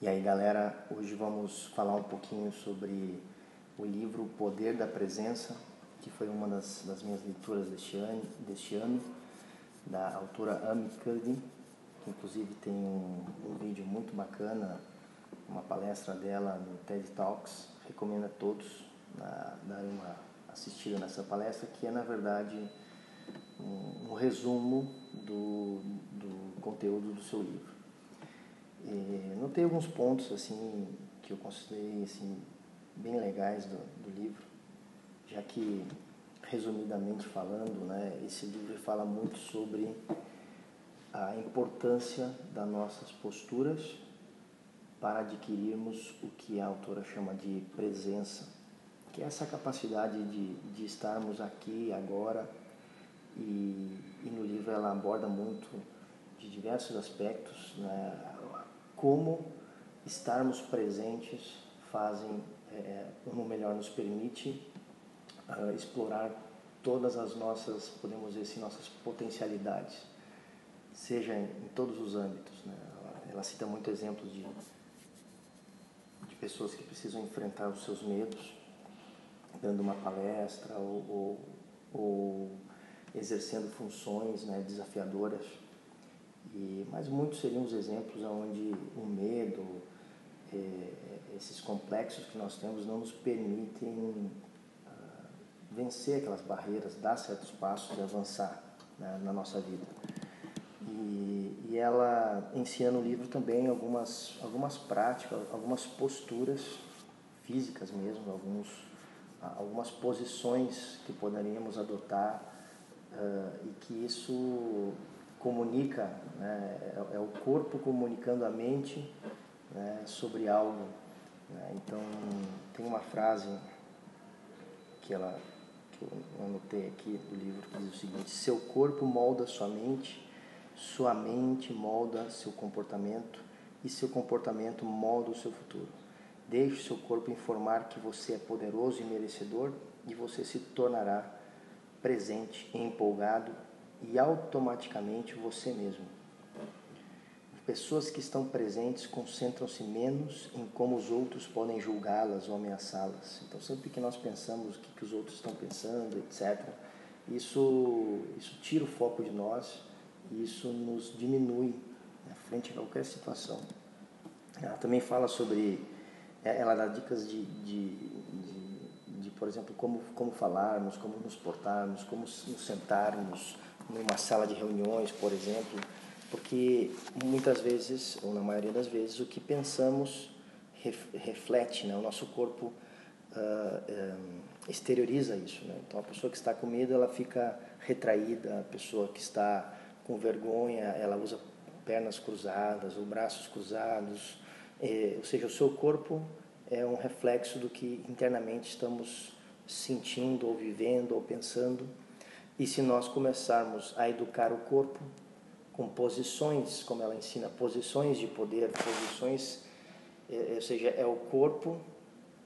E aí, galera, hoje vamos falar um pouquinho sobre o livro O Poder da Presença, que foi uma das, das minhas leituras deste ano, deste ano, da autora Amy Cuddy, que inclusive tem um, um vídeo muito bacana, uma palestra dela no TED Talks. Recomendo a todos darem uma assistida nessa palestra, que é, na verdade, um, um resumo do, do conteúdo do seu livro. Notei alguns pontos assim que eu considerei assim bem legais do, do livro, já que resumidamente falando, né, esse livro fala muito sobre a importância das nossas posturas para adquirirmos o que a autora chama de presença, que é essa capacidade de, de estarmos aqui agora e, e no livro ela aborda muito de diversos aspectos, né, como estarmos presentes fazem, é, ou melhor, nos permite uh, explorar todas as nossas, podemos dizer assim, nossas potencialidades, seja em, em todos os âmbitos. Né? Ela, ela, cita muito exemplos de, de pessoas que precisam enfrentar os seus medos, dando uma palestra ou, ou, ou exercendo funções né, desafiadoras e, mas muitos seriam os exemplos onde o medo, é, esses complexos que nós temos não nos permitem uh, vencer aquelas barreiras, dar certos passos e avançar né, na nossa vida. E, e ela ensina no livro também algumas, algumas práticas, algumas posturas físicas mesmo, alguns, algumas posições que poderíamos adotar uh, e que isso comunica, né, é, é, o corpo comunicando a mente né, sobre algo. Né? Então, tem uma frase que, ela, que eu anotei aqui do livro que diz o seguinte: Seu corpo molda sua mente, sua mente molda seu comportamento e seu comportamento molda o seu futuro. Deixe seu corpo informar que você é poderoso e merecedor e você se tornará presente empolgado e automaticamente você mesmo. Pessoas que estão presentes concentram-se menos em como os outros podem julgá-las ou ameaçá-las. Então, sempre que nós pensamos o que, que os outros estão pensando, etc., isso, isso tira o foco de nós e isso nos diminui né, frente a qualquer situação. Ela também fala sobre, é, ela dá dicas de, de, de, de por exemplo, como, como falarmos, como nos portarmos, como nos sentarmos, numa sala de reuniões, por exemplo, porque muitas vezes, ou na maioria das vezes, o que pensamos reflete, né? o nosso corpo uh, um, exterioriza isso. Né? Então, a pessoa que está com medo, ela fica retraída, a pessoa que está com vergonha, ela usa pernas cruzadas ou braços cruzados, eh, ou seja, o seu corpo é um reflexo do que internamente estamos sentindo ou vivendo ou pensando. E se nós começarmos a educar o corpo com posições, como ela ensina, posições de poder, posições, é, ou seja, é o corpo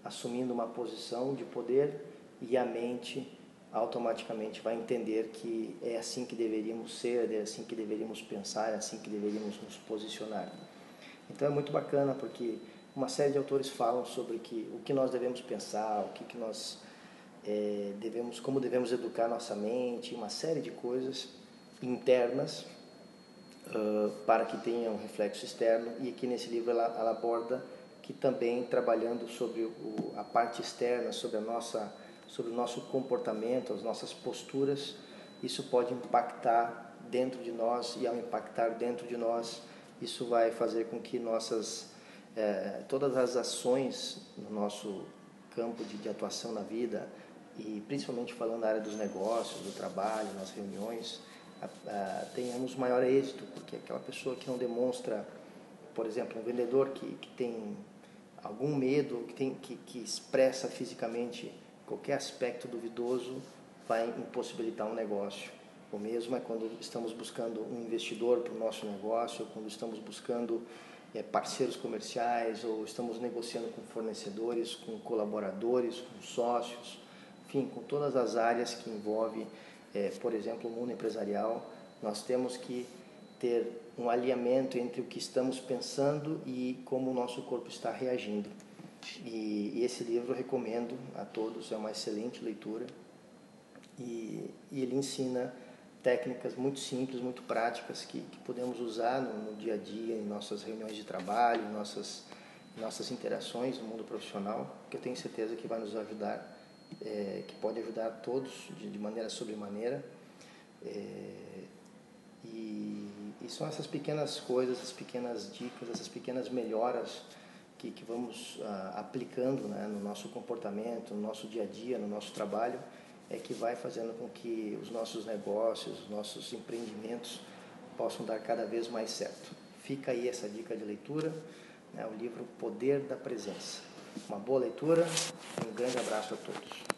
assumindo uma posição de poder e a mente automaticamente vai entender que é assim que deveríamos ser, é assim que deveríamos pensar, é assim que deveríamos nos posicionar. Então é muito bacana porque uma série de autores falam sobre que, o que nós devemos pensar, o que, que nós é, devemos, como devemos educar nossa mente, uma série de coisas internas uh, para que tenha um reflexo externo. E aqui nesse livro ela, ela aborda que também trabalhando sobre o, a parte externa, sobre a nossa, sobre o nosso comportamento, as nossas posturas, isso pode impactar dentro de nós e ao impactar dentro de nós, isso vai fazer com que nossas eh, todas as ações no nosso campo de, de atuação na vida, e principalmente falando da área dos negócios, do trabalho, nas reuniões, a, a, tenhamos maior êxito, porque aquela pessoa que não demonstra, por exemplo, um vendedor que, que tem algum medo, que, tem, que, que expressa fisicamente qualquer aspecto duvidoso, vai impossibilitar um negócio. O mesmo é quando estamos buscando um investidor para o nosso negócio, quando estamos buscando é, parceiros comerciais, ou estamos negociando com fornecedores, com colaboradores, com sócios enfim, com todas as áreas que envolve, é, por exemplo, o mundo empresarial, nós temos que ter um alinhamento entre o que estamos pensando e como o nosso corpo está reagindo. E, e esse livro eu recomendo a todos, é uma excelente leitura e, e ele ensina técnicas muito simples, muito práticas que, que podemos usar no, no, dia a dia, em nossas reuniões de trabalho, em nossas, nossas interações no mundo profissional, que eu tenho certeza que vai nos ajudar, é, que pode ajudar a todos de, de maneira sobremaneira. É, e, e, são essas pequenas coisas, essas pequenas dicas, essas pequenas melhoras que, que vamos ah, aplicando né, no nosso comportamento, no nosso dia a dia, no nosso trabalho, é que vai fazendo com que os nossos negócios, os nossos empreendimentos possam dar cada vez mais certo. Fica aí essa dica de leitura, né, o livro Poder da Presença. Uma boa leitura e um grande abraço a todos.